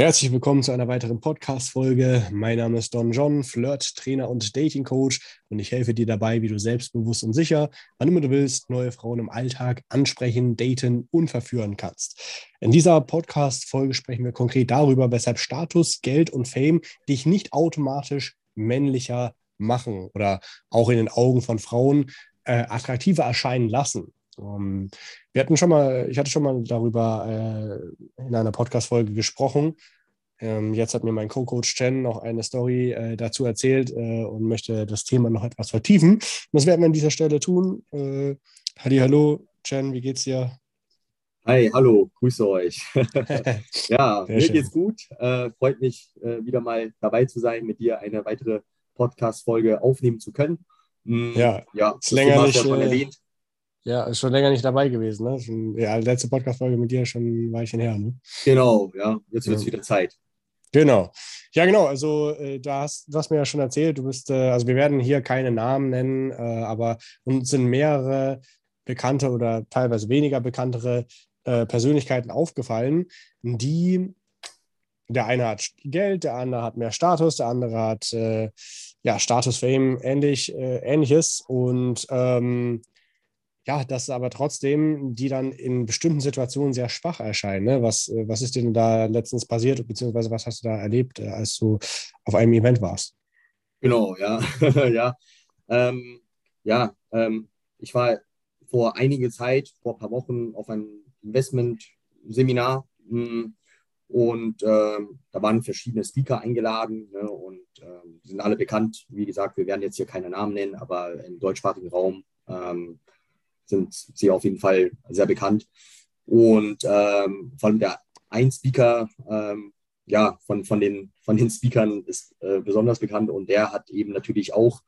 Herzlich willkommen zu einer weiteren Podcast-Folge. Mein Name ist Don John, Flirt-Trainer und Dating-Coach und ich helfe dir dabei, wie du selbstbewusst und sicher, wann immer du willst, neue Frauen im Alltag ansprechen, daten und verführen kannst. In dieser Podcast-Folge sprechen wir konkret darüber, weshalb Status, Geld und Fame dich nicht automatisch männlicher machen oder auch in den Augen von Frauen äh, attraktiver erscheinen lassen. Um, ähm, wir hatten schon mal, ich hatte schon mal darüber äh, in einer Podcast-Folge gesprochen. Ähm, jetzt hat mir mein Co-Coach Chen noch eine Story äh, dazu erzählt äh, und möchte das Thema noch etwas vertiefen. Und das werden wir an dieser Stelle tun. Äh, Halli, hallo, Chen, wie geht's dir? Hi, hallo, grüße euch. ja, Sehr mir schön. geht's gut. Äh, freut mich, äh, wieder mal dabei zu sein, mit dir eine weitere Podcast-Folge aufnehmen zu können. Mm, ja, ja ist länger nicht, schon erwähnt. Ja, ist schon länger nicht dabei gewesen. Ne? Schon, ja, letzte Podcast-Folge mit dir schon ein Weilchen her. Ne? Genau, ja. Jetzt wird es ja. wieder Zeit. Genau. Ja, genau. Also, äh, da hast, du hast mir ja schon erzählt, du bist, äh, also wir werden hier keine Namen nennen, äh, aber uns sind mehrere bekannte oder teilweise weniger bekanntere äh, Persönlichkeiten aufgefallen, die der eine hat Geld, der andere hat mehr Status, der andere hat äh, ja Status, Fame, ähnlich, äh, ähnliches und ähm, ja, dass aber trotzdem die dann in bestimmten Situationen sehr schwach erscheinen. Ne? Was, äh, was ist denn da letztens passiert, beziehungsweise was hast du da erlebt, äh, als du auf einem Event warst? Genau, ja. ja, ähm, ja ähm, ich war vor einiger Zeit, vor ein paar Wochen, auf einem Investment-Seminar hm, und ähm, da waren verschiedene Speaker eingeladen ne, und ähm, sind alle bekannt. Wie gesagt, wir werden jetzt hier keine Namen nennen, aber im deutschsprachigen Raum ähm, sind sie auf jeden Fall sehr bekannt. Und ähm, vor allem der ein Speaker, ähm, ja, von, von, den, von den Speakern ist äh, besonders bekannt und der hat eben natürlich auch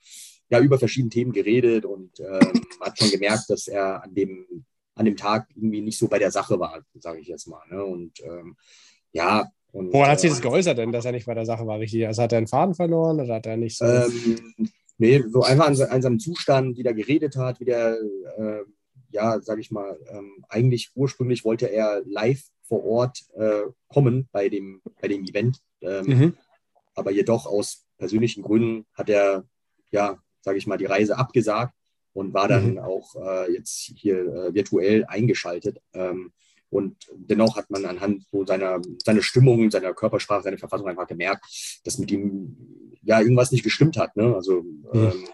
ja, über verschiedene Themen geredet und ähm, hat schon gemerkt, dass er an dem, an dem Tag irgendwie nicht so bei der Sache war, sage ich jetzt mal. Ne? Und ähm, ja. Und, Woran hat sich das äh, geäußert denn, dass er nicht bei der Sache war, richtig? Also hat er einen Faden verloren oder hat er nicht so. Ähm, nee, so einfach an, seinem Zustand, wie der geredet hat, wie der äh, ja, sage ich mal, ähm, eigentlich ursprünglich wollte er live vor Ort äh, kommen bei dem, bei dem Event. Ähm, mhm. Aber jedoch aus persönlichen Gründen hat er, ja, sage ich mal, die Reise abgesagt und war dann mhm. auch äh, jetzt hier äh, virtuell eingeschaltet. Ähm, und dennoch hat man anhand so seiner, seiner Stimmung, seiner Körpersprache, seiner Verfassung einfach gemerkt, dass mit ihm ja irgendwas nicht gestimmt hat. Ne? Also mhm. ähm,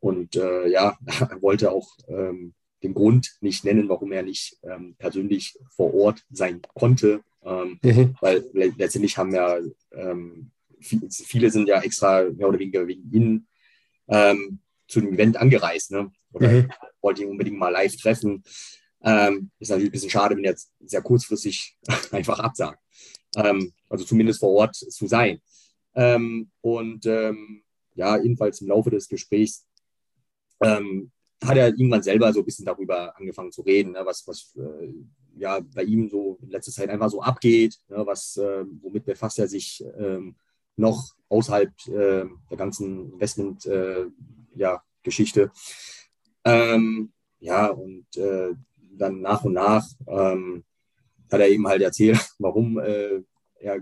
und äh, ja, er wollte auch ähm, den Grund nicht nennen, warum er nicht ähm, persönlich vor Ort sein konnte. Ähm, mhm. Weil letztendlich haben ja ähm, viele sind ja extra mehr oder weniger wegen ihn ähm, zu dem Event angereist ne? oder mhm. wollte ihn unbedingt mal live treffen. Ähm, ist natürlich ein bisschen schade, wenn er jetzt sehr kurzfristig einfach absagt. Ähm, also zumindest vor Ort zu sein. Und ja, jedenfalls im Laufe des Gesprächs ähm, hat er irgendwann selber so ein bisschen darüber angefangen zu reden, ne, was, was äh, ja bei ihm so in letzter Zeit einfach so abgeht, ne, was, äh, womit befasst er sich ähm, noch außerhalb äh, der ganzen Investment-Geschichte. Ja, ähm, ja, und äh, dann nach und nach ähm, hat er eben halt erzählt, warum äh, er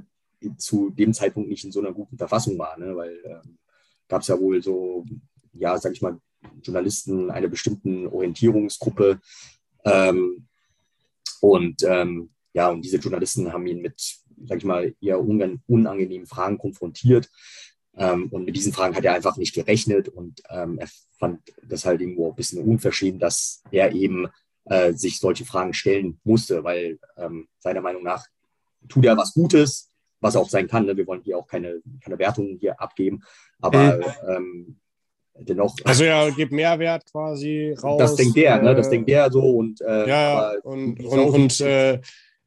zu dem Zeitpunkt nicht in so einer guten Verfassung war, ne, weil ähm, gab es ja wohl so, ja, sag ich mal, Journalisten einer bestimmten Orientierungsgruppe. Ähm, und ähm, ja, und diese Journalisten haben ihn mit, sag ich mal, eher unangenehmen Fragen konfrontiert. Ähm, und mit diesen Fragen hat er einfach nicht gerechnet und ähm, er fand das halt irgendwo ein bisschen unverschämt, dass er eben äh, sich solche Fragen stellen musste, weil ähm, seiner Meinung nach tut er was Gutes, was auch sein kann. Ne? Wir wollen hier auch keine, keine Wertungen hier abgeben, aber ähm, dennoch. Also ja, gibt Mehrwert quasi raus. Das denkt der, äh, ne? Das denkt der so und äh, ja, und, und, und äh,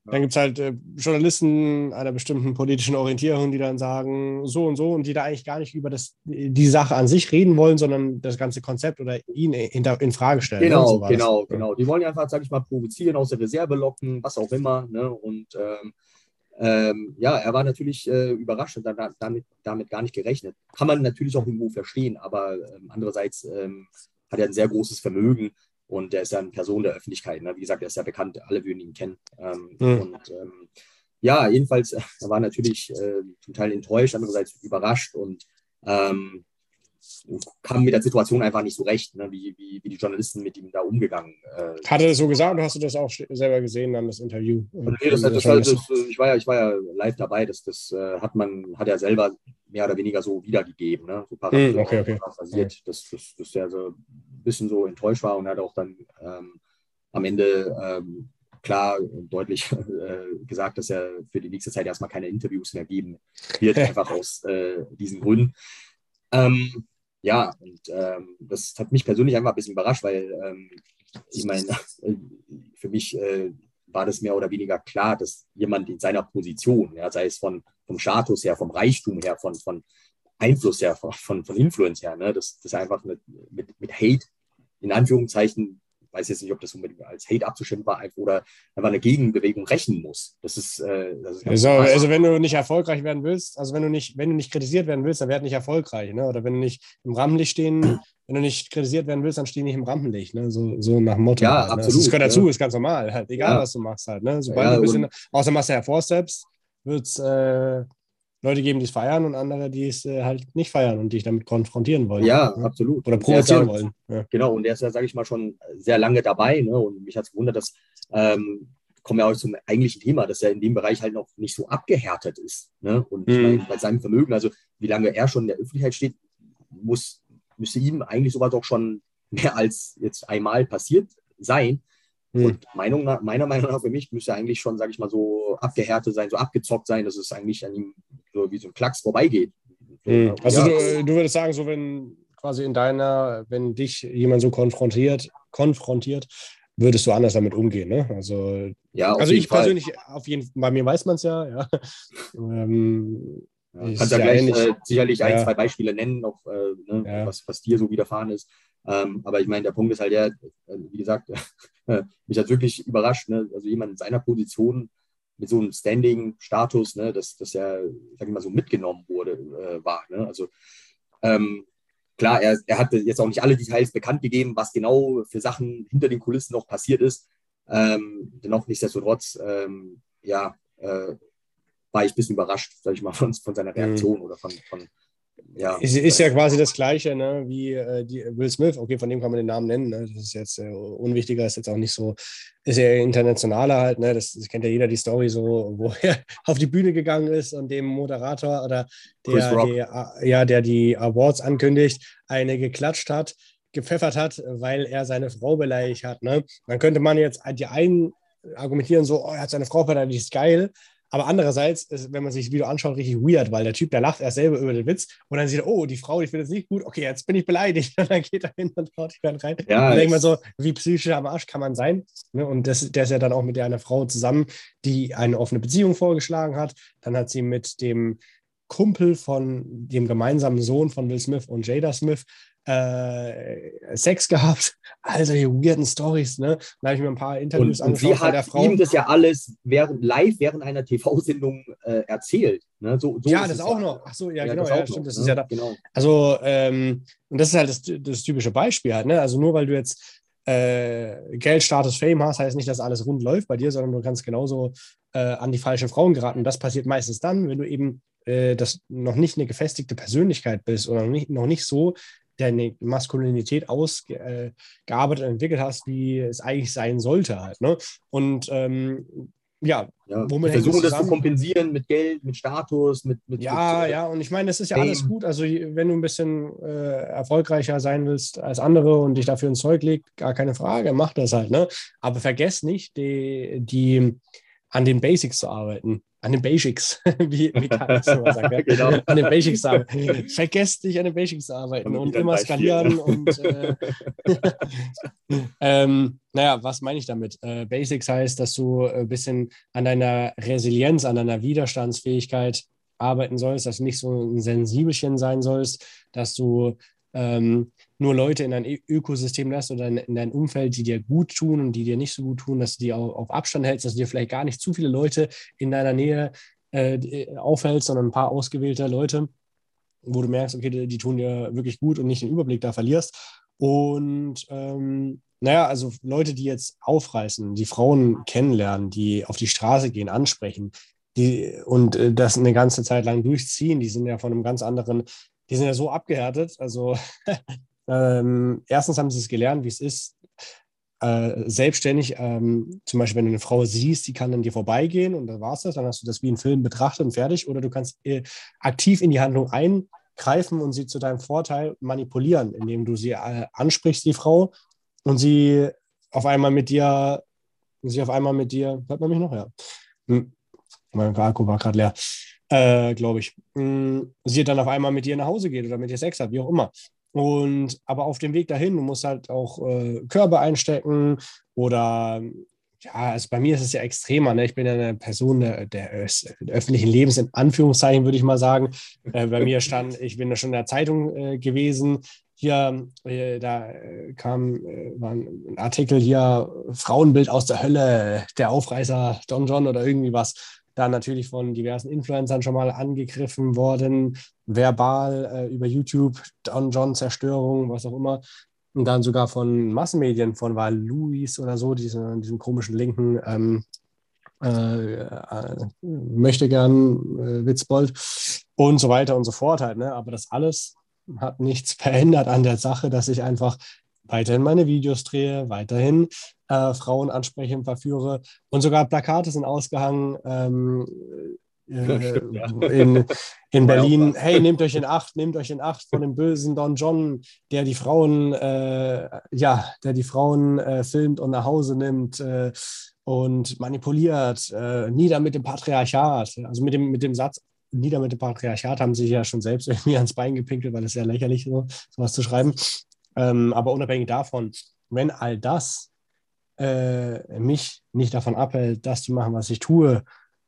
dann gibt es halt äh, Journalisten einer bestimmten politischen Orientierung, die dann sagen, so und so, und die da eigentlich gar nicht über das, die Sache an sich reden wollen, sondern das ganze Konzept oder ihn in, in Frage stellen. Ne? Genau, so genau, genau. Die wollen ja einfach, sag ich mal, provozieren, aus der Reserve locken, was auch immer. Ne? Und ähm, ähm, ja, er war natürlich äh, überrascht und damit, damit gar nicht gerechnet. Kann man natürlich auch irgendwo verstehen, aber ähm, andererseits ähm, hat er ein sehr großes Vermögen und er ist ja eine Person der Öffentlichkeit. Ne? Wie gesagt, er ist ja bekannt, alle würden ihn kennen. Mhm. Und ähm, ja, jedenfalls, er war natürlich äh, zum Teil enttäuscht, andererseits überrascht und ähm, kam mit der Situation einfach nicht so recht, ne, wie, wie, wie die Journalisten mit ihm da umgegangen. Äh, Hat er das so gesagt oder hast du das auch selber gesehen, dann das Interview? Nee, das, das, das, ich, war ja, ich war ja live dabei, das, das äh, hat man, hat er selber mehr oder weniger so wiedergegeben, ne? so mm, okay, okay. Basiert, dass, dass, dass er so ein bisschen so enttäuscht war und hat auch dann ähm, am Ende ähm, klar und deutlich äh, gesagt, dass er für die nächste Zeit erstmal keine Interviews mehr geben wird, einfach aus äh, diesen Gründen. Ähm, ja, und ähm, das hat mich persönlich einfach ein bisschen überrascht, weil ähm, ich meine, für mich äh, war das mehr oder weniger klar, dass jemand in seiner Position, ja, sei es von, vom Status her, vom Reichtum her, von, von Einfluss her, von, von Influence her, ne, dass das einfach mit, mit, mit Hate in Anführungszeichen weiß jetzt nicht, ob das unbedingt als Hate abzuschimpfen war oder einfach eine Gegenbewegung rächen muss. Das ist, äh, das ist also, also, wenn du nicht erfolgreich werden willst, also wenn du nicht, wenn du nicht kritisiert werden willst, dann werd nicht erfolgreich, ne? Oder wenn du nicht im Rampenlicht stehen, wenn du nicht kritisiert werden willst, dann steh nicht im Rampenlicht, ne? So, so nach dem Motto. Ja, halt, ne? absolut. Das gehört dazu, ja. ist ganz normal, halt, egal ja. was du machst halt, ne? Sobald ja, du ein bisschen, außer machst du Hervorsteps, wird es äh, Leute geben, die es feiern und andere, die es äh, halt nicht feiern und dich damit konfrontieren wollen. Ja, ne? absolut. Oder provozieren wollen. Ja. Genau, und der ist ja, sage ich mal, schon sehr lange dabei. Ne? Und mich hat es gewundert, dass, ähm, kommen wir auch zum eigentlichen Thema, dass er in dem Bereich halt noch nicht so abgehärtet ist. Ne? Und mhm. meine, bei seinem Vermögen, also wie lange er schon in der Öffentlichkeit steht, muss, müsste ihm eigentlich sowas auch schon mehr als jetzt einmal passiert sein. Mhm. Und Meinung nach, meiner Meinung nach für mich müsste er eigentlich schon, sage ich mal, so abgehärtet sein, so abgezockt sein, dass es eigentlich an ihm so wie so ein Klacks vorbeigeht. Mhm. Also ja. du, du würdest sagen, so wenn quasi in deiner, wenn dich jemand so konfrontiert, konfrontiert, würdest du anders damit umgehen, ne? Also, ja, also ich Fall. persönlich, auf jeden bei mir weiß man es ja, ja. ähm, ja, kannst ja gleich äh, sicherlich ein, zwei Beispiele nennen, auf, äh, ne, ja. was, was dir so widerfahren ist. Ähm, aber ich meine, der Punkt ist halt ja, äh, wie gesagt, mich hat wirklich überrascht, ne? also jemand in seiner Position mit so einem Standing-Status, ne, dass das ja, sag ich mal, so mitgenommen wurde, äh, war. Ne? Also ähm, klar, er, er hatte jetzt auch nicht alle Details bekannt gegeben, was genau für Sachen hinter den Kulissen noch passiert ist. Ähm, dennoch nichtsdestotrotz, ähm, ja, äh, war ich ein bisschen überrascht, sag ich mal, von, von seiner mhm. Reaktion mhm. oder von, von ja. Ist, ist ja quasi das Gleiche, ne, wie äh, die Will Smith. Okay, von dem kann man den Namen nennen. Ne? Das ist jetzt äh, unwichtiger, ist jetzt auch nicht so, ist ja internationaler halt. Ne? Das, das, kennt ja jeder die Story, so, wo er auf die Bühne gegangen ist und dem Moderator oder der, der, ja, der die Awards ankündigt, eine geklatscht hat, gepfeffert hat, weil er seine Frau beleidigt hat. Ne? Dann könnte man jetzt die einen argumentieren, so, oh, er hat seine Frau beleidigt, ist geil. Aber andererseits, ist, wenn man sich das Video anschaut, richtig weird, weil der Typ, der lacht erst selber über den Witz und dann sieht er, oh, die Frau, die findet es nicht gut, okay, jetzt bin ich beleidigt. Und dann geht er hin und haut die dann rein. Ja, und denkt man so, wie psychisch am Arsch kann man sein? Ne? Und das, der ist ja dann auch mit der einer Frau zusammen, die eine offene Beziehung vorgeschlagen hat. Dann hat sie mit dem Kumpel von dem gemeinsamen Sohn von Will Smith und Jada Smith äh, Sex gehabt. Also die weirden Stories, ne? Da habe ich mir ein paar Interviews und, angeschaut und sie hat der Frau. ihm das ja alles während, live während einer TV-Sendung äh, erzählt. Ne? So, so ja, das auch noch. Ach so, ja, ja genau, ja, stimmt. Noch, das ne? ist ja da. Genau. Also, ähm, und das ist halt das, das typische Beispiel halt, ne? Also nur weil du jetzt äh, Geld, Status, Fame hast, heißt nicht, dass alles rund läuft bei dir, sondern du kannst genauso äh, an die falschen Frauen geraten. Und das passiert meistens dann, wenn du eben äh, das noch nicht eine gefestigte Persönlichkeit bist oder noch nicht, noch nicht so deine Maskulinität ausgearbeitet und entwickelt hast, wie es eigentlich sein sollte halt. Ne? Und ähm, ja, ja womit versuchen das, zu kompensieren mit Geld, mit Status, mit, mit ja, mit, ja, und ich meine, das ist ja Fame. alles gut. Also wenn du ein bisschen äh, erfolgreicher sein willst als andere und dich dafür ins Zeug legt, gar keine Frage, mach das halt. Ne? Aber vergesst nicht, die, die an den Basics zu arbeiten an den Basics, wie, wie Karl das immer sagt. Genau. An den Basics arbeiten. Vergesst nicht an den Basics zu arbeiten und immer skalieren und äh, ähm, naja, was meine ich damit? Äh, Basics heißt, dass du ein bisschen an deiner Resilienz, an deiner Widerstandsfähigkeit arbeiten sollst, dass du nicht so ein Sensibelchen sein sollst, dass du ähm, nur Leute in dein Ökosystem lässt oder in, in, dein Umfeld, die dir gut tun und die dir nicht so gut tun, dass du die auch auf Abstand hältst, dass du dir vielleicht gar nicht zu viele Leute in deiner Nähe äh, aufhältst, sondern ein paar ausgewählte Leute, wo du merkst, okay, die, die, tun dir wirklich gut und nicht den Überblick da verlierst. Und ähm, naja, also Leute, die jetzt aufreißen, die Frauen kennenlernen, die auf die Straße gehen, ansprechen, die und äh, das eine ganze Zeit lang durchziehen, die sind ja von einem ganz anderen, die sind ja so abgehärtet. Also ähm, erstens haben sie es gelernt, wie es ist, äh, selbstständig, ähm, zum Beispiel, wenn du eine Frau siehst, die kann an dir vorbeigehen und dann war es das, dann hast du das wie ein Film betrachtet und fertig. Oder du kannst äh, aktiv in die Handlung eingreifen und sie zu deinem Vorteil manipulieren, indem du sie äh, ansprichst, die Frau, und sie auf einmal mit dir, sie auf einmal mit dir, hört man mich noch? Ja. Hm. Mein Akku war gerade leer, äh, glaube ich. Hm. Sie dann auf einmal mit dir nach Hause geht oder mit dir Sex hat, wie auch immer. Und aber auf dem Weg dahin, du musst halt auch äh, Körbe einstecken oder ja, also bei mir ist es ja extremer. Ne? Ich bin ja eine Person der, der, öffentlichen Lebens, in Anführungszeichen würde ich mal sagen. Äh, bei mir stand, ich bin ja schon in der Zeitung äh, gewesen. Hier, äh, da äh, kam äh, war ein Artikel hier, Frauenbild aus der Hölle, der Aufreißer Don John oder irgendwie was da natürlich von diversen Influencern schon mal angegriffen worden, verbal äh, über YouTube, Don John Zerstörung, was auch immer. Und dann sogar von Massenmedien, von war Louis oder so, diesen, diesen komischen linken ähm, äh, äh, möchte gern äh, Witzbold und so weiter und so fort halt. Ne? Aber das alles hat nichts verändert an der Sache, dass ich einfach weiterhin meine Videos drehe, weiterhin äh, Frauen anspreche und verführe. Und sogar Plakate sind ausgehangen ähm, äh, stimmt, ja. in, in Berlin. Hey, nehmt euch in Acht, nehmt euch in Acht von dem bösen Don John, der die Frauen, äh, ja, der die Frauen äh, filmt und nach Hause nimmt äh, und manipuliert. Nieder mit dem Patriarchat. Also mit dem, mit dem Satz, nieder mit dem Patriarchat haben sie ja schon selbst irgendwie ans Bein gepinkelt, weil es sehr lächerlich ist, sowas zu schreiben. Ähm, aber unabhängig davon, wenn all das äh, mich nicht davon abhält, das zu machen, was ich tue,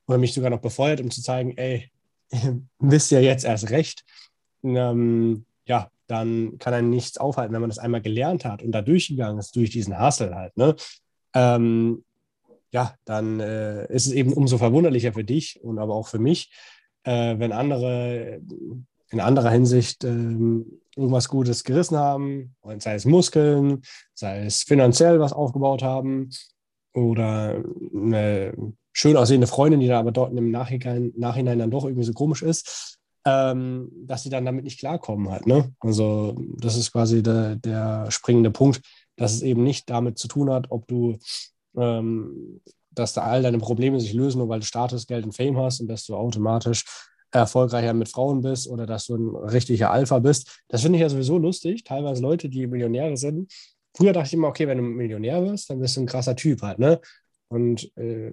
oder mich sogar noch befeuert, um zu zeigen, ey, wisst ihr jetzt erst recht, ähm, ja, dann kann einen nichts aufhalten, wenn man das einmal gelernt hat und da durchgegangen ist, durch diesen Hassel halt, ne? Ähm, ja, dann äh, ist es eben umso verwunderlicher für dich und aber auch für mich, äh, wenn andere in anderer Hinsicht ähm, irgendwas Gutes gerissen haben, sei es Muskeln, sei es finanziell was aufgebaut haben oder eine schön aussehende Freundin, die da aber dort im Nachhinein, Nachhinein dann doch irgendwie so komisch ist, ähm, dass sie dann damit nicht klarkommen halt. Ne? Also das ist quasi der, der springende Punkt, dass es eben nicht damit zu tun hat, ob du ähm, dass da all deine Probleme sich lösen, nur weil du Status, Geld und Fame hast und dass du automatisch erfolgreicher mit Frauen bist oder dass du ein richtiger Alpha bist. Das finde ich ja sowieso lustig. Teilweise Leute, die Millionäre sind. Früher dachte ich immer, okay, wenn du Millionär wirst, dann bist du ein krasser Typ halt, ne? Und äh,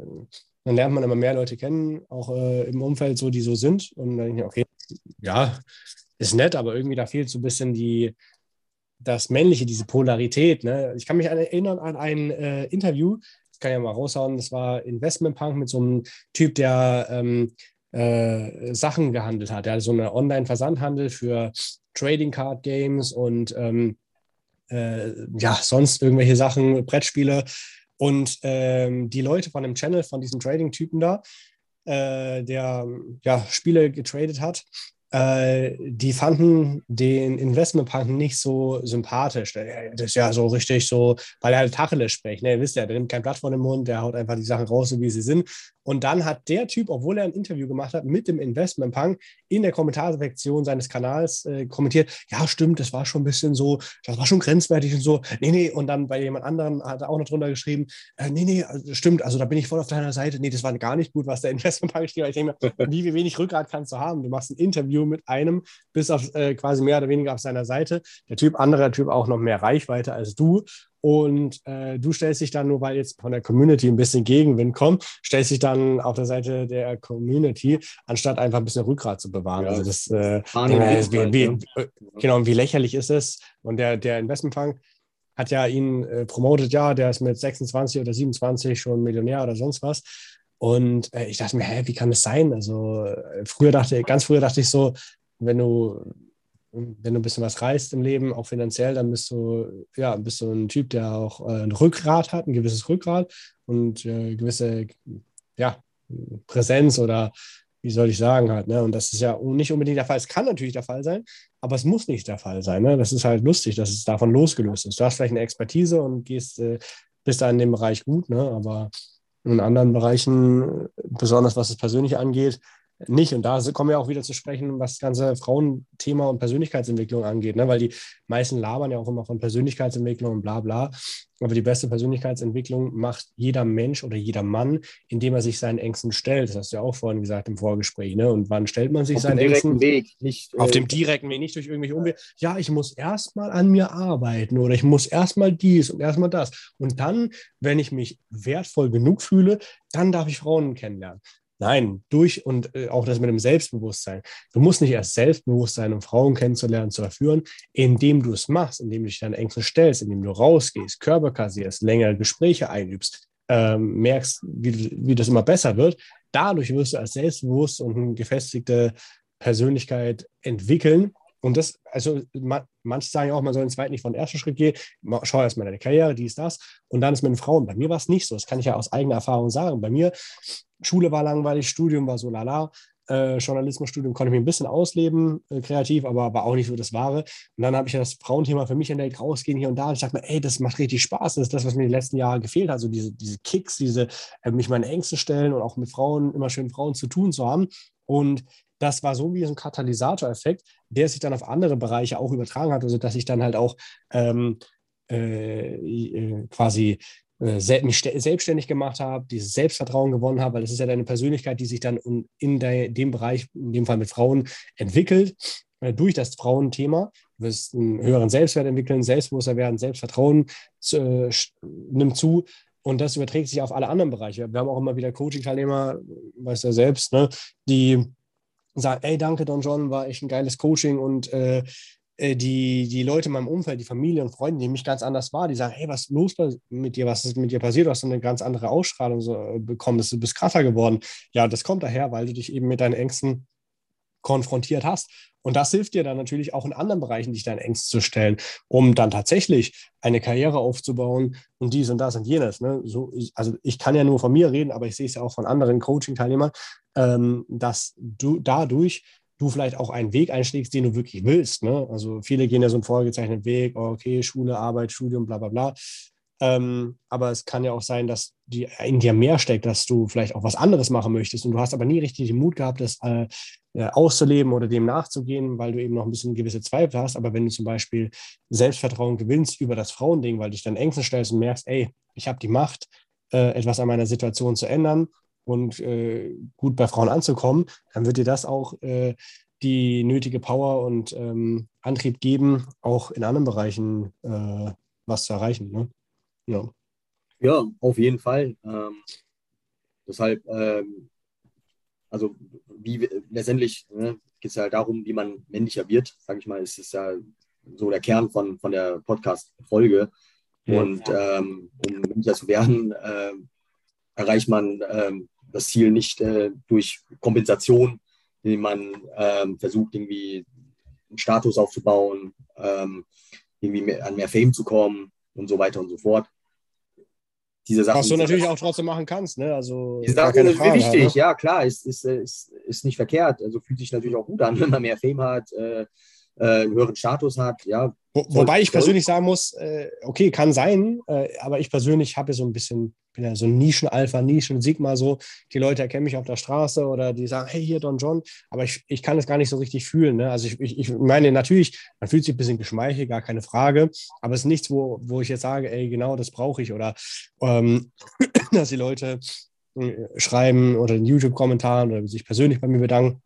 dann lernt man immer mehr Leute kennen, auch äh, im Umfeld so, die so sind. Und dann denke ich, okay, ja, ist nett, aber irgendwie da fehlt so ein bisschen die, das Männliche, diese Polarität. Ne? Ich kann mich erinnern an ein äh, Interview, das kann ich ja mal raushauen, das war Investment Punk mit so einem Typ, der ähm, äh, Sachen gehandelt hat. Hatte so eine Online-Versandhandel für Trading Card Games und ähm, äh, ja, sonst irgendwelche Sachen, Brettspiele. Und ähm, die Leute von dem Channel, von diesem Trading-Typen da, äh, der ja, Spiele getradet hat, äh, die fanden den Investmentpunk nicht so sympathisch. Das ist ja so richtig so, weil er halt Tacheles spricht. Ne? Ihr wisst ja, der nimmt kein Blatt von dem Mund, der haut einfach die Sachen raus, so wie sie sind. Und dann hat der Typ, obwohl er ein Interview gemacht hat mit dem Investmentpunk, in der Kommentarsektion seines Kanals äh, kommentiert, ja, stimmt, das war schon ein bisschen so, das war schon grenzwertig und so. Nee, nee, und dann bei jemand anderem hat er auch noch drunter geschrieben, äh, nee, nee, also, stimmt, also da bin ich voll auf deiner Seite. Nee, das war gar nicht gut, was der Investmentpunk geschrieben hat. Ich denke mir, wie wenig Rückgrat kannst du haben? Du machst ein Interview mit einem, bist auf äh, quasi mehr oder weniger auf seiner Seite. Der Typ, anderer Typ auch noch mehr Reichweite als du und äh, du stellst dich dann nur, weil jetzt von der Community ein bisschen Gegenwind kommt, stellst dich dann auf der Seite der Community, anstatt einfach ein bisschen Rückgrat zu bewahren. Ja, also das, äh, äh, wie, wie, äh, genau, wie lächerlich ist es? Und der, der Investmentfang hat ja ihn äh, promotet, ja, der ist mit 26 oder 27 schon Millionär oder sonst was. Und äh, ich dachte mir, hä, wie kann das sein? Also äh, früher dachte ich, ganz früher dachte ich so, wenn du wenn du ein bisschen was reißt im Leben, auch finanziell, dann bist du, ja, bist du ein Typ, der auch äh, ein Rückgrat hat, ein gewisses Rückgrat und äh, gewisse, ja, Präsenz oder wie soll ich sagen halt, ne? Und das ist ja nicht unbedingt der Fall. Es kann natürlich der Fall sein, aber es muss nicht der Fall sein. Ne? Das ist halt lustig, dass es davon losgelöst ist. Du hast vielleicht eine Expertise und gehst, äh, bist da in dem Bereich gut, ne? Aber In anderen Bereichen, besonders was das Persönliche angeht, nicht. Und da kommen wir auch wieder zu sprechen, was das ganze Frauenthema und Persönlichkeitsentwicklung angeht, ne? weil die meisten labern ja auch immer von Persönlichkeitsentwicklung und bla bla. Aber die beste Persönlichkeitsentwicklung macht jeder Mensch oder jeder Mann, indem er sich seinen Ängsten stellt. Das hast du ja auch vorhin gesagt im Vorgespräch. Ne? Und wann stellt man sich Auf seinen dem direkten Ängsten? Weg, nicht. Auf äh, dem direkten Weg, nicht durch irgendwelche Umwege. Ja, ich muss erstmal an mir arbeiten oder ich muss erstmal dies und erstmal das. Und dann, wenn ich mich wertvoll genug fühle, dann darf ich Frauen kennenlernen. Nein, durch und äh, auch das mit dem Selbstbewusstsein. Du musst nicht erst selbstbewusst sein, um Frauen kennenzulernen, zu erführen, indem du es machst, indem du dich deinen Ängsten stellst, indem du rausgehst, Körper kassierst, längere Gespräche einübst, ähm, merkst, wie, wie das immer besser wird. Dadurch wirst du als selbstbewusst und eine gefestigte Persönlichkeit entwickeln. Und das, also ma, manche sagen ja auch, man soll den zweiten nicht von ersten Schritt gehen. Schau erstmal deine Karriere, dies, das. Und dann ist mit den Frauen. Bei mir war es nicht so. Das kann ich ja aus eigener Erfahrung sagen. Bei mir, Schule war langweilig, Studium war so lala. Äh, Journalismusstudium konnte ich mich ein bisschen ausleben, äh, kreativ, aber war auch nicht so das Wahre. Und dann habe ich das Frauenthema für mich entdeckt, rausgehen hier und da. Und ich dachte mir, ey, das macht richtig Spaß. Das ist das, was mir die letzten Jahre gefehlt hat. Also diese, diese Kicks, diese, äh, mich meine Ängste stellen und auch mit Frauen, immer schön Frauen zu tun zu haben. Und das war so wie ein Katalysatoreffekt, der sich dann auf andere Bereiche auch übertragen hat. Also dass ich dann halt auch ähm, äh, äh, quasi äh, mich selbstständig gemacht habe, dieses Selbstvertrauen gewonnen habe, weil es ist ja deine Persönlichkeit, die sich dann in de dem Bereich, in dem Fall mit Frauen, entwickelt, äh, durch das Frauenthema. Du wirst einen höheren Selbstwert entwickeln, selbstbewusster werden, Selbstvertrauen äh, nimmt zu. Und das überträgt sich auf alle anderen Bereiche. Wir haben auch immer wieder Coaching-Teilnehmer, weißt du ja selbst, ne, die sagen, ey, danke, Don John, war echt ein geiles Coaching und äh, äh, die, die Leute in meinem Umfeld, die Familie und Freunde, die mich ganz anders war, die sagen, hey, was ist los mit dir, was ist mit dir passiert? Du hast eine ganz andere Ausstrahlung so, äh, bekommen, du bist krasser geworden. Ja, das kommt daher, weil du dich eben mit deinen Ängsten konfrontiert hast. Und das hilft dir dann natürlich auch in anderen Bereichen, dich deinen Ängsten zu stellen, um dann tatsächlich eine Karriere aufzubauen und dies und das und jenes. Ne? So, also ich kann ja nur von mir reden, aber ich sehe es ja auch von anderen Coaching-Teilnehmern, ähm, dass du dadurch du vielleicht auch einen Weg einschlägst, den du wirklich willst. Ne? Also viele gehen ja so einen vorgezeichneten Weg, oh, okay, Schule, Arbeit, Studium, bla bla bla. Ähm, aber es kann ja auch sein, dass die in dir mehr steckt, dass du vielleicht auch was anderes machen möchtest und du hast aber nie richtig den Mut gehabt, das äh, äh, auszuleben oder dem nachzugehen, weil du eben noch ein bisschen gewisse Zweifel hast. Aber wenn du zum Beispiel Selbstvertrauen gewinnst über das Frauending, weil du dich dann Ängsten stellst und merkst, ey, ich habe die Macht, äh, etwas an meiner Situation zu ändern und äh, gut bei Frauen anzukommen, dann wird dir das auch äh, die nötige Power und ähm, Antrieb geben, auch in anderen Bereichen äh, was zu erreichen. Ne? Ja. Ja, auf jeden Fall. Ähm, deshalb, ähm, also wie letztendlich ne, geht es ja halt darum, wie man männlicher wird, sage ich mal, ist es ja so der Kern von, von der Podcast-Folge. Ja. Und ähm, um männlicher zu werden, äh, erreicht man ähm, das Ziel nicht äh, durch Kompensation, indem man ähm, versucht, irgendwie einen Status aufzubauen, ähm, irgendwie mehr, an mehr Fame zu kommen und so weiter und so fort. Diese Sachen, Was du natürlich auch trotzdem machen kannst. Ne? Also, diese Sachen sind Frage, wichtig, ne? ja klar, ist, ist, ist, ist nicht verkehrt. Also fühlt sich natürlich auch gut an, wenn man mehr Fame hat, äh, äh, einen höheren Status hat, ja. Wo, wobei ich persönlich sagen muss, äh, okay, kann sein, äh, aber ich persönlich habe so ein bisschen, bin ja so ein Nischen-Alpha, Nischen-Sigma, so. Die Leute erkennen mich auf der Straße oder die sagen, hey, hier Don John, aber ich, ich kann es gar nicht so richtig fühlen. Ne? Also ich, ich, ich meine, natürlich, man fühlt sich ein bisschen geschmeichelt, gar keine Frage, aber es ist nichts, wo, wo ich jetzt sage, ey, genau das brauche ich oder ähm, dass die Leute äh, schreiben oder in YouTube-Kommentaren oder sich persönlich bei mir bedanken,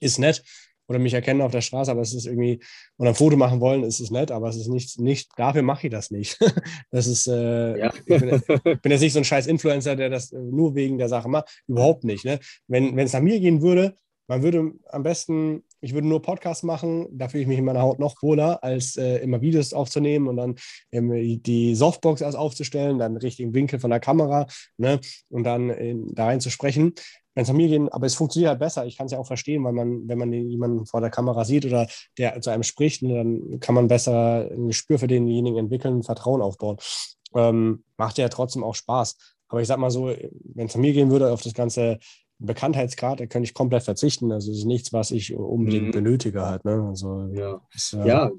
ist nett oder mich erkennen auf der Straße, aber es ist irgendwie, und ein Foto machen wollen, ist es nett, aber es ist nicht, nicht dafür mache ich das nicht. Das ist, äh, Ja. ich bin, bin jetzt nicht so ein scheiß Influencer, der das äh, nur wegen der Sache macht. Überhaupt nicht. Ne? Wenn, wenn es nach mir gehen würde, man würde am besten, ich würde nur Podcasts machen, da fühle ich mich in meiner Haut noch wohler, als äh, immer Videos aufzunehmen und dann ähm, die Softbox erst aufzustellen, dann richtigen Winkel von der Kamera ne? und dann in, da rein zu sprechen wenn es nach mir gehen, aber es funktioniert halt besser. Ich kann es ja auch verstehen, weil man, wenn man den, jemanden vor der Kamera sieht oder der zu einem spricht, ne, dann kann man besser ein Gespür für denjenigen entwickeln, Vertrauen aufbauen. Ähm, macht ja trotzdem auch Spaß. Aber ich sag mal so, wenn es nach mir gehen würde, auf das ganze Bekanntheitsgrad, da könnte ich komplett verzichten. Also es ist nichts, was ich unbedingt Mhm. benötige halt. Ne? Also, Ja, ist, äh, ja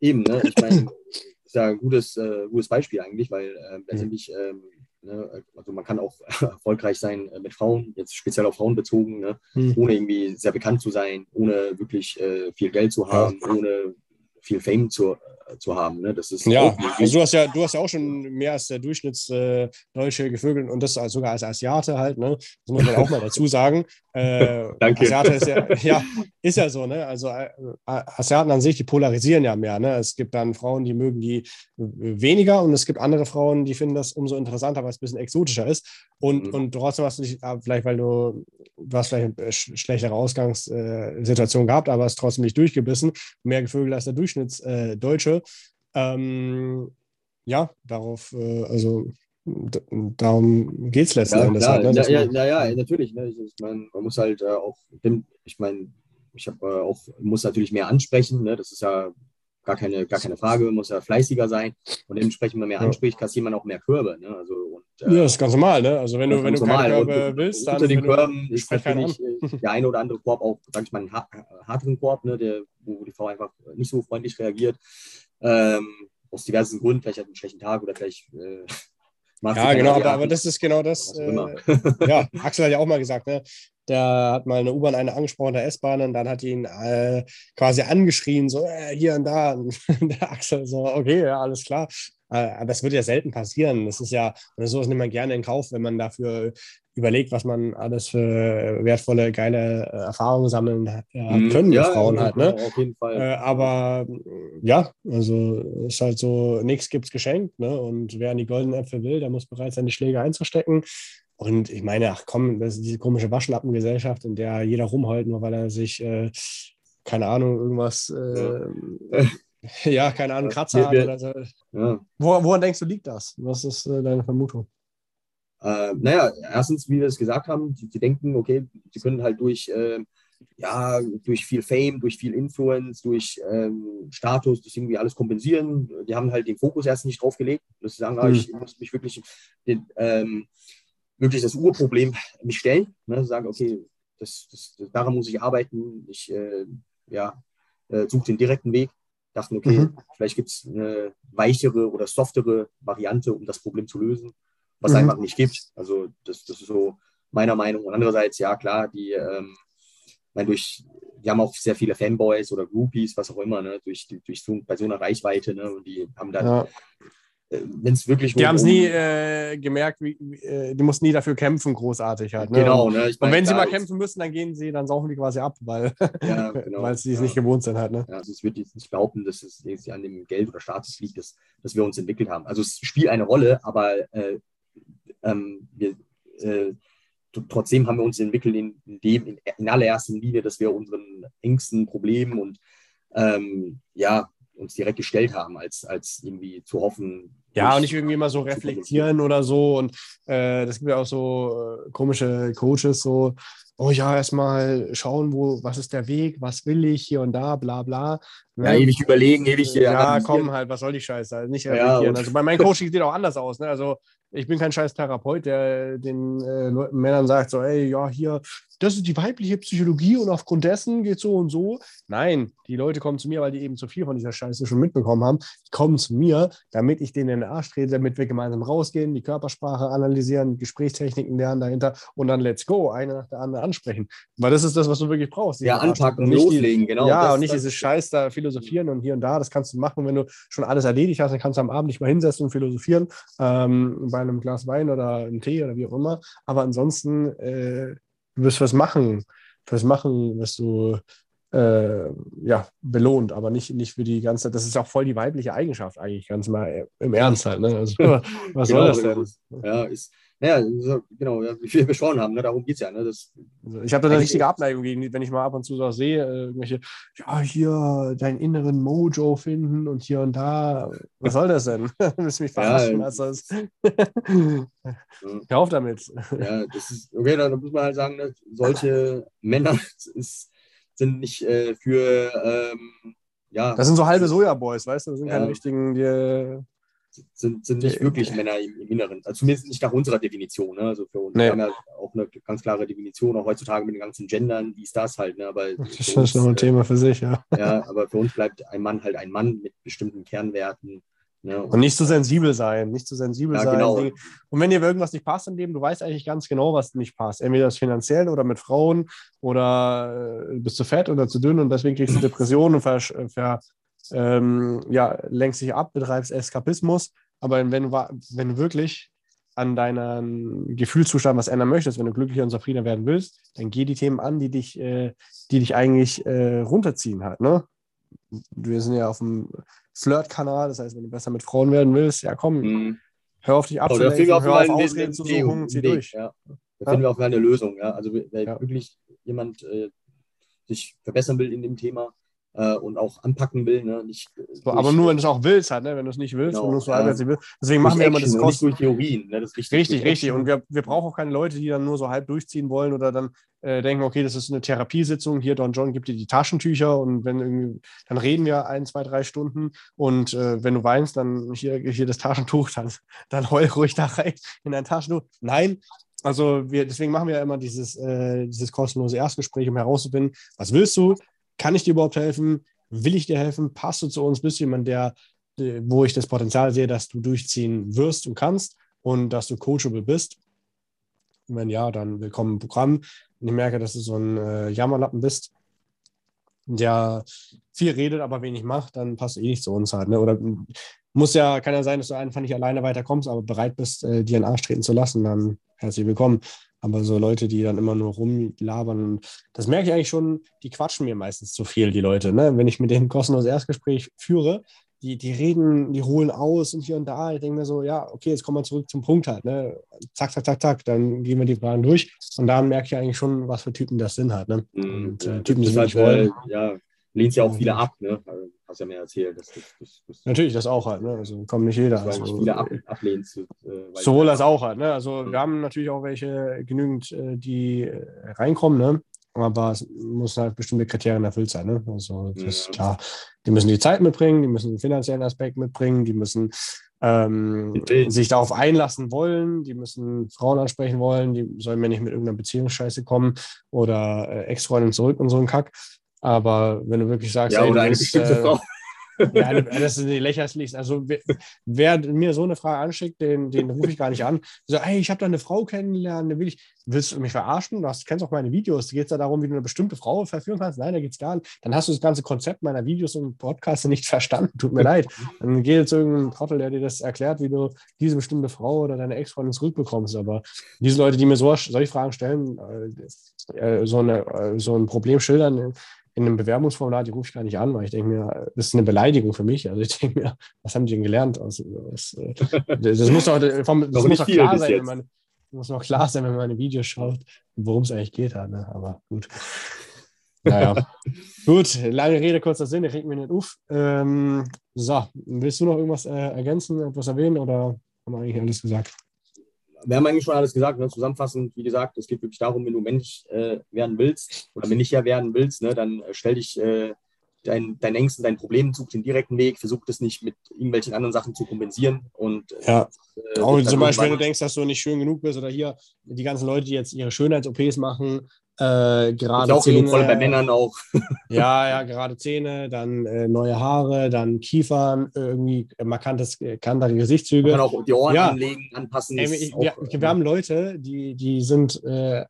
eben. Ne? Ich meine, ist ja ein gutes, äh, gutes Beispiel eigentlich, weil äh, letztendlich ähm, Ne? Also man kann auch erfolgreich sein äh, mit Frauen, jetzt speziell auf Frauen bezogen, ne? hm. ohne irgendwie sehr bekannt zu sein, ohne wirklich äh, viel Geld zu haben, ja. ohne viel Fame zu, äh, zu haben. Ne? Das ist ja, also du hast ja, du hast ja auch schon mehr als der Durchschnittsdeutsche äh, gevögelt und das sogar als Asiate halt, ne? Das muss man auch mal dazu sagen. Äh, Danke. Asiate ist ja, ja, ist ja so, ne? Also äh, Asiaten an sich, die polarisieren ja mehr, ne? Es gibt dann Frauen, die mögen die weniger und es gibt andere Frauen, die finden das umso interessanter, weil es ein bisschen exotischer ist. Und, mhm. und trotzdem hast du dich, ah, vielleicht weil du, du hast vielleicht eine schlechtere Ausgangssituation gehabt, aber hast trotzdem nicht durchgebissen, mehr gevögelt als der Durchschnittsdeutsche. Ähm, ja, darauf, äh, also darum geht es letzten ja, Endes. Halt, ne? ja, ja, ja, ja, natürlich. Ne? Ich, ich meine, man muss halt äh, auch, ich meine, ich habe äh, auch, muss natürlich mehr ansprechen. Ne? Das ist ja gar keine, gar keine Frage, muss ja fleißiger sein und dementsprechend, wenn man mehr anspricht, kassiert man auch mehr Körbe. Ne? Also, und, äh, ja, das ist ganz normal, ne? Also wenn du, wenn du keine Körbe und, willst, dann unter den Körben ist natürlich äh, der eine oder andere Korb auch, sag ich mal, ein harteren Korb, ne? der, wo die Frau einfach nicht so freundlich reagiert. Ähm, aus diversen Gründen, vielleicht hat einen schlechten Tag oder vielleicht äh, ja, genau, aber, aber das ist genau das. Äh, ja, Axel hat ja auch mal gesagt, ne? der hat mal eine U-Bahn eine angesprochen, der S-Bahn, und dann hat ihn äh, quasi angeschrien, so äh, hier und da. Und der Axel so, okay, ja, alles klar. Äh, aber das wird ja selten passieren. Das ist ja, oder sowas nimmt man gerne in Kauf, wenn man dafür überlegt, was man alles für wertvolle, geile äh, Erfahrungen sammeln äh, mhm. können ja, mit Frauen ja, halt. Ne? Auf jeden Fall. Äh, aber ja, also ist halt so, nichts gibt's geschenkt. Ne? Und wer an die goldenen Äpfel will, der muss bereit sein, die Schläge einzustecken. Und ich meine, ach komm, das ist diese komische Waschlappengesellschaft, in der jeder rumheult, nur weil er sich, äh, keine Ahnung, irgendwas, äh, ja. keine Ahnung, Kratzer hat. Oder so. ja. Wo, woran denkst du, liegt das? Was ist äh, deine Vermutung? Äh, naja, erstens, wie wir es gesagt haben, die, die denken, okay, sie können halt durch, äh, ja, durch viel Fame, durch viel Influence, durch ähm, Status, das irgendwie alles kompensieren. Die haben halt den Fokus erst nicht drauf gelegt, dass sie sagen, ah, ich hm. muss mich wirklich den, ähm, wirklich das Urproblem mich stellen, ne, sagen, okay, das, das, daran muss ich arbeiten, ich äh, ja, äh, suche den direkten Weg, dachten, okay, mhm. vielleicht gibt es eine weichere oder softere Variante, um das Problem zu lösen, was mhm. einfach nicht gibt. Also das, das ist so meiner Meinung. Und andererseits, ja klar, die, ähm, meine, durch, die haben auch sehr viele Fanboys oder Groupies, was auch immer, ne, durch, durch so, bei so einer Reichweite, ne, und die haben dann ja. Wenn es wirklich. Die haben es nie äh, gemerkt, wie, äh, die mussten nie dafür kämpfen, großartig halt. Ne? Genau, ne? Ich mein, und wenn sie mal kämpfen müssen, dann gehen sie, dann saufen die quasi ab, weil, ja, genau, sie es ja. nicht gewohnt sind halt. Ne? Ja, also es wird jetzt nicht behaupten, dass es an dem Geld oder Status liegt, dass, dass wir uns entwickelt haben. Also es spielt eine Rolle, aber äh, ähm, wir, äh, trotzdem haben wir uns entwickelt in, in dem, in, in allererster Linie, dass wir unseren engsten Problemen und ähm, ja, uns direkt gestellt haben, als, als irgendwie zu hoffen. Ja, und nicht irgendwie mal so reflektieren oder so. Und äh, das gibt ja auch so äh, komische Coaches, so, oh ja, erstmal schauen, wo, was ist der Weg, was will ich hier und da, bla bla. Ne? Ja, ewig überlegen, ewig. Ja, komm halt, was soll die Scheiße? Also nicht reflektieren. Ja, also bei meinem Coaching sieht auch anders aus. Ne? Also ich bin kein scheiß Therapeut, der den äh, Männern sagt, so, ey, ja, hier, das ist die weibliche Psychologie und aufgrund dessen geht so und so. Nein, die Leute kommen zu mir, weil die eben zu viel von dieser Scheiße schon mitbekommen haben. Die kommen zu mir, damit ich denen in den Arsch trete, damit wir gemeinsam rausgehen, die Körpersprache analysieren, Gesprächstechniken lernen dahinter und dann let's go, eine nach der anderen ansprechen. Weil das ist das, was du wirklich brauchst. Ja, anpacken und loslegen, genau. Ja, das, und nicht dieses Scheiß da philosophieren und hier und da. Das kannst du machen, wenn du schon alles erledigt hast, dann kannst du am Abend nicht mal hinsetzen und philosophieren ähm, bei einem Glas Wein oder einem Tee oder wie auch immer. Aber ansonsten äh, du wirst was machen, was machen, was du äh, ja, belohnt, aber nicht, nicht für die ganze, das ist auch voll die weibliche Eigenschaft eigentlich, ganz mal im Ernst halt. Ne? Also, was genau, soll das denn? Ja, ist, ja, genau, wie wir besprochen haben, ne, darum geht es ja. Ne, das, also ich habe da eine richtige Abneigung gegen, wenn ich mal ab und zu so sehe, äh, irgendwelche, ja, hier deinen inneren Mojo finden und hier und da. Was soll das denn? du willst mich verarschen, ja, was das? Hör auf damit. Ja, das ist, okay, da muss man halt sagen, ne, solche Männer ist, sind nicht äh, für, ähm, ja. Das sind so halbe Sojaboys, weißt du? Das sind ja. keine richtigen, die, sind, sind nicht wirklich Männer im, im Inneren. Also zumindest nicht nach unserer Definition. Ne? Also für uns wir haben ja auch eine ganz klare Definition, auch heutzutage mit den ganzen Gendern, wie ist das halt. Ne? Aber das ist uns, noch ein Thema für sich, ja. Ja, aber für uns bleibt ein Mann halt ein Mann mit bestimmten Kernwerten, Ja. Und nicht zu sensibel sein, nicht zu sensibel ja, sein. Genau. Und wenn dir irgendwas nicht passt im Leben, du weißt eigentlich ganz genau, was nicht passt. Entweder das finanziell oder mit Frauen oder äh, bist du fett oder zu dünn und deswegen kriegst du Depressionen und ver, äh, ver ähm, ja, lenkst dich ab, betreibst Eskapismus. Aber wenn du, wenn du wirklich an deinem Gefühlszustand was ändern möchtest, wenn du glücklicher und zufriedener werden willst, dann geh die Themen an, die dich, äh, die dich eigentlich äh, runterziehen halt. Ne? Wir sind ja auf dem Flirt-Kanal, das heißt, wenn du besser mit Frauen werden willst, ja komm, mhm. hör auf dich abzulenken, hör auf Ausreden zu suchen, zieh durch. Ja. Da ja. finden wir auch eine Lösung. Ja? Also wenn ja. wirklich jemand äh, sich verbessern will in dem Thema, äh, und auch anpacken will. Ne? Nicht, so, aber nur, wenn du es auch willst, halt, ne? wenn du es nicht willst genau, und nur so halbwegs willst. Deswegen machen wir immer das Kosten. Nicht durch Theorien. Ne? Das richtig, richtig. richtig. Und wir, wir brauchen auch keine Leute, die dann nur so halb durchziehen wollen oder dann äh, denken, okay, das ist eine Therapiesitzung. Hier, Don John gibt dir die Taschentücher und wenn dann reden wir ein, zwei, drei Stunden. Und äh, wenn du weinst, dann hier, hier das Taschentuch, dann, dann heul ruhig da rein in dein Taschentuch. Nein, also wir, deswegen machen wir ja immer dieses, äh, dieses kostenlose Erstgespräch, um herauszufinden, was willst du, kann ich dir überhaupt helfen? Will ich dir helfen? Passt du zu uns? Bist du jemand, der, wo ich das Potenzial sehe, dass du durchziehen wirst und kannst und dass du coachable bist? Und wenn ja, dann willkommen im Programm. Und ich merke, dass du so ein äh, Jammerlappen bist, der viel redet, aber wenig macht, dann passt du eh nicht zu uns halt. Ne? Oder muss ja, kann ja sein, dass du einfach nicht alleine weiterkommst, aber bereit bist, äh, dir einen Arsch treten zu lassen, dann herzlich willkommen. Aber so Leute, die dann immer nur rumlabern, das merke ich eigentlich schon, die quatschen mir meistens zu viel, die Leute. Ne? Wenn ich mit denen kostenlos Erstgespräch führe, die, die reden, die holen aus und hier und da. Ich denke mir so, ja, okay, jetzt kommen wir zurück zum Punkt halt. Ne? Zack, zack, zack, zack, dann gehen wir die Fragen durch. Und da merke ich eigentlich schon, was für Typen das sind halt. Ne? Mhm. Und äh, Typen, die halt, wollen. Äh, ja, lehnst ja auch viele ab, ne? Hast ja mehr erzählt. Das, das, das, Natürlich, das auch halt, ne? Also kommt nicht jeder. Also, viele ab, ablehnen zu, äh, Sowohl das auch halt, ne? Also mhm. wir haben natürlich auch welche genügend, äh, die reinkommen, ne? Aber es muss halt bestimmte Kriterien erfüllt sein, ne? Also das ja. ist klar. Die müssen die Zeit mitbringen, die müssen den finanziellen Aspekt mitbringen, die müssen ähm, sich darauf einlassen wollen, die müssen Frauen ansprechen wollen, die sollen mir nicht mit irgendeiner Beziehungsscheiße kommen oder äh, Ex-Freundin zurück und so ein Kack. Aber wenn du wirklich sagst, ja, ey, oder eine bestimmte äh, Frau. Ja, das ist nicht lächerlich. Also wer, wer, mir so eine Frage anschickt, den, den rufe ich gar nicht an. So, hey, ich habe da eine Frau kennengelernt, will ich, willst du mich verarschen? Du kennst auch meine Videos. Da geht es da darum, wie du eine bestimmte Frau verführen kannst. Nein, da geht es gar nicht. Dann hast du das ganze Konzept meiner Videos und Podcasts nicht verstanden. Tut mir leid. Dann geht jetzt irgendein Trottel, der dir das erklärt, wie du diese bestimmte Frau oder deine Ex-Freundin zurückbekommst. Aber diese Leute, die mir so, solche Fragen stellen, äh, so, eine, äh, so ein Problem schildern, in einem Bewerbungsformular, die rufe ich gar nicht an, weil ich denke mir, das ist eine Beleidigung für mich. Also ich denke mir, was haben die denn gelernt? Also das, äh, das, muss doch, das muss doch klar sein, wenn man, muss noch klar sein, wenn man meine Videos schaut, worum es eigentlich geht. Ne? Aber gut. Naja, gut, lange Rede, kurzer Sinn, ich reg mir nicht auf. Ähm, so, willst du noch irgendwas äh, ergänzen, etwas erwähnen oder haben wir eigentlich alles gesagt? Wir haben eigentlich schon alles gesagt, ne? zusammenfassend, wie gesagt, es geht wirklich darum, wenn du Mensch äh, werden willst oder männlicher werden willst, ne, dann äh, stell dich äh, dein, deinen Ängsten, deinen Problemen, such den direkten Weg, versuch das nicht mit irgendwelchen anderen Sachen zu kompensieren. Und, äh, ja, äh, auch zum Beispiel, wenn du denkst, dass du nicht schön genug bist oder hier die ganzen Leute, die jetzt ihre Schönheits-OPs machen, äh, gerade auch Zähne, bei Männern auch. ja, ja, gerade Zähne, dann äh, neue Haare, dann Kiefern, irgendwie markantes, äh, kantere Gesichtszüge. Man kann auch die Ohren ja. anlegen, anpassen. Ey, ich, auch, wir, wir, haben Leute, die, die sind, äh, äh,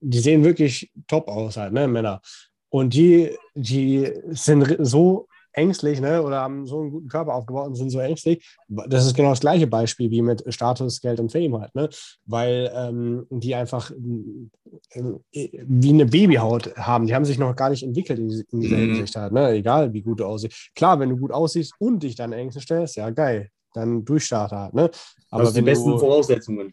die sehen wirklich top aus halt, ne, Männer. Und die, die sind so ängstlich ne, oder haben so einen guten Körper aufgebaut und sind so ängstlich. Das ist genau das gleiche Beispiel wie mit Status, Geld und Fame halt, ne? weil ähm, die einfach äh, wie eine Babyhaut haben. Die haben sich noch gar nicht entwickelt in, in dieser mhm. Hinsicht halt, ne? egal wie gut du aussiehst. Klar, wenn du gut aussiehst und dich dann Ängste stellst, ja geil, dann Durchstarter halt. Ne? Aber das sind die besten du, Voraussetzungen.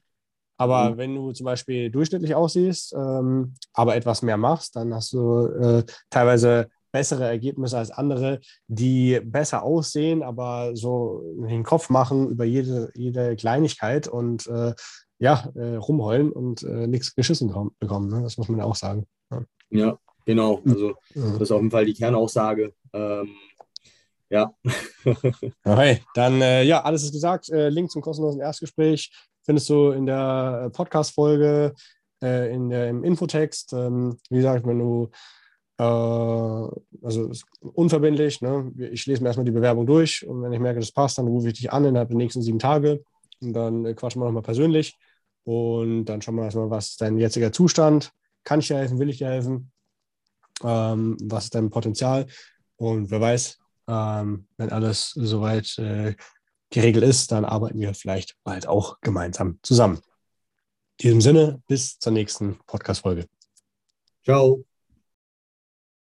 Aber mhm. wenn du zum Beispiel durchschnittlich aussiehst, ähm, aber etwas mehr machst, dann hast du äh, teilweise bessere Ergebnisse als andere, die besser aussehen, aber so den Kopf machen über jede, jede Kleinigkeit und äh, ja, äh, rumheulen und äh, nichts geschissen bekommen. Ne? Das muss man ja auch sagen. Ja, ja genau. Also das ist auf jeden Fall die Kernaussage. Ähm, ja. okay, dann äh, ja, alles ist gesagt. Äh, Link zum kostenlosen Erstgespräch findest du in der Podcast-Folge, äh, in der, im Infotext. Ähm, wie gesagt, wenn du also unverbindlich. Ne? Ich lese mir erstmal die Bewerbung durch und wenn ich merke, das passt, dann rufe ich dich an innerhalb der nächsten sieben Tage und dann äh, quatschen wir nochmal persönlich und dann schauen wir erstmal, was ist dein jetziger Zustand? Kann ich dir helfen? Will ich dir helfen? Ähm, was ist dein Potenzial? Und wer weiß, ähm, wenn alles soweit äh, geregelt ist, dann arbeiten wir vielleicht bald auch gemeinsam zusammen. In diesem Sinne, bis zur nächsten Podcast-Folge. Ciao.